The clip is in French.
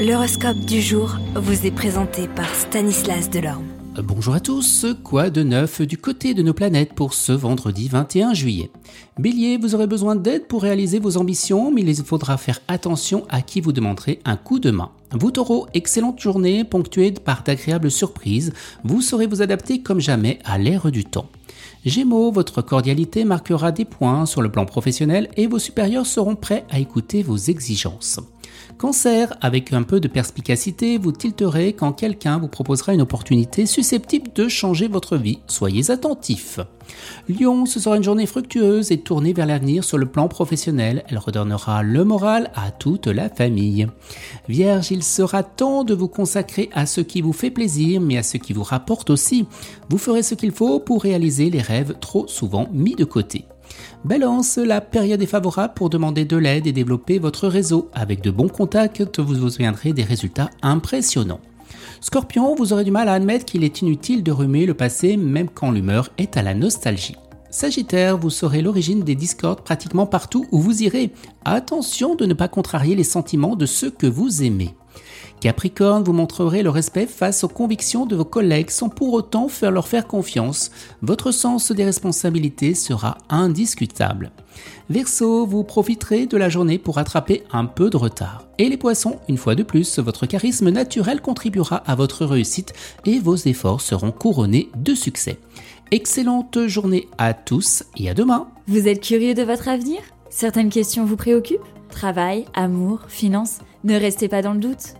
L'horoscope du jour vous est présenté par Stanislas Delorme. Bonjour à tous, quoi de neuf du côté de nos planètes pour ce vendredi 21 juillet? Bélier, vous aurez besoin d'aide pour réaliser vos ambitions, mais il faudra faire attention à qui vous demanderez un coup de main. Vous taureau, excellente journée ponctuée par d'agréables surprises, vous saurez vous adapter comme jamais à l'ère du temps. Gémeaux, votre cordialité marquera des points sur le plan professionnel et vos supérieurs seront prêts à écouter vos exigences. Cancer, avec un peu de perspicacité, vous tilterez quand quelqu'un vous proposera une opportunité susceptible de changer votre vie. Soyez attentif. Lion, ce sera une journée fructueuse et tournée vers l'avenir sur le plan professionnel. Elle redonnera le moral à toute la famille. Vierge, il sera temps de vous consacrer à ce qui vous fait plaisir, mais à ce qui vous rapporte aussi. Vous ferez ce qu'il faut pour réaliser les rêves trop souvent mis de côté. Balance, la période est favorable pour demander de l'aide et développer votre réseau. Avec de bons contacts, vous obtiendrez des résultats impressionnants. Scorpion, vous aurez du mal à admettre qu'il est inutile de remuer le passé même quand l'humeur est à la nostalgie. Sagittaire, vous saurez l'origine des discords pratiquement partout où vous irez. Attention de ne pas contrarier les sentiments de ceux que vous aimez. Capricorne, vous montrerez le respect face aux convictions de vos collègues sans pour autant faire leur faire confiance. Votre sens des responsabilités sera indiscutable. Verseau, vous profiterez de la journée pour attraper un peu de retard. Et les poissons, une fois de plus, votre charisme naturel contribuera à votre réussite et vos efforts seront couronnés de succès. Excellente journée à tous et à demain. Vous êtes curieux de votre avenir? Certaines questions vous préoccupent? Travail, amour, finances? Ne restez pas dans le doute.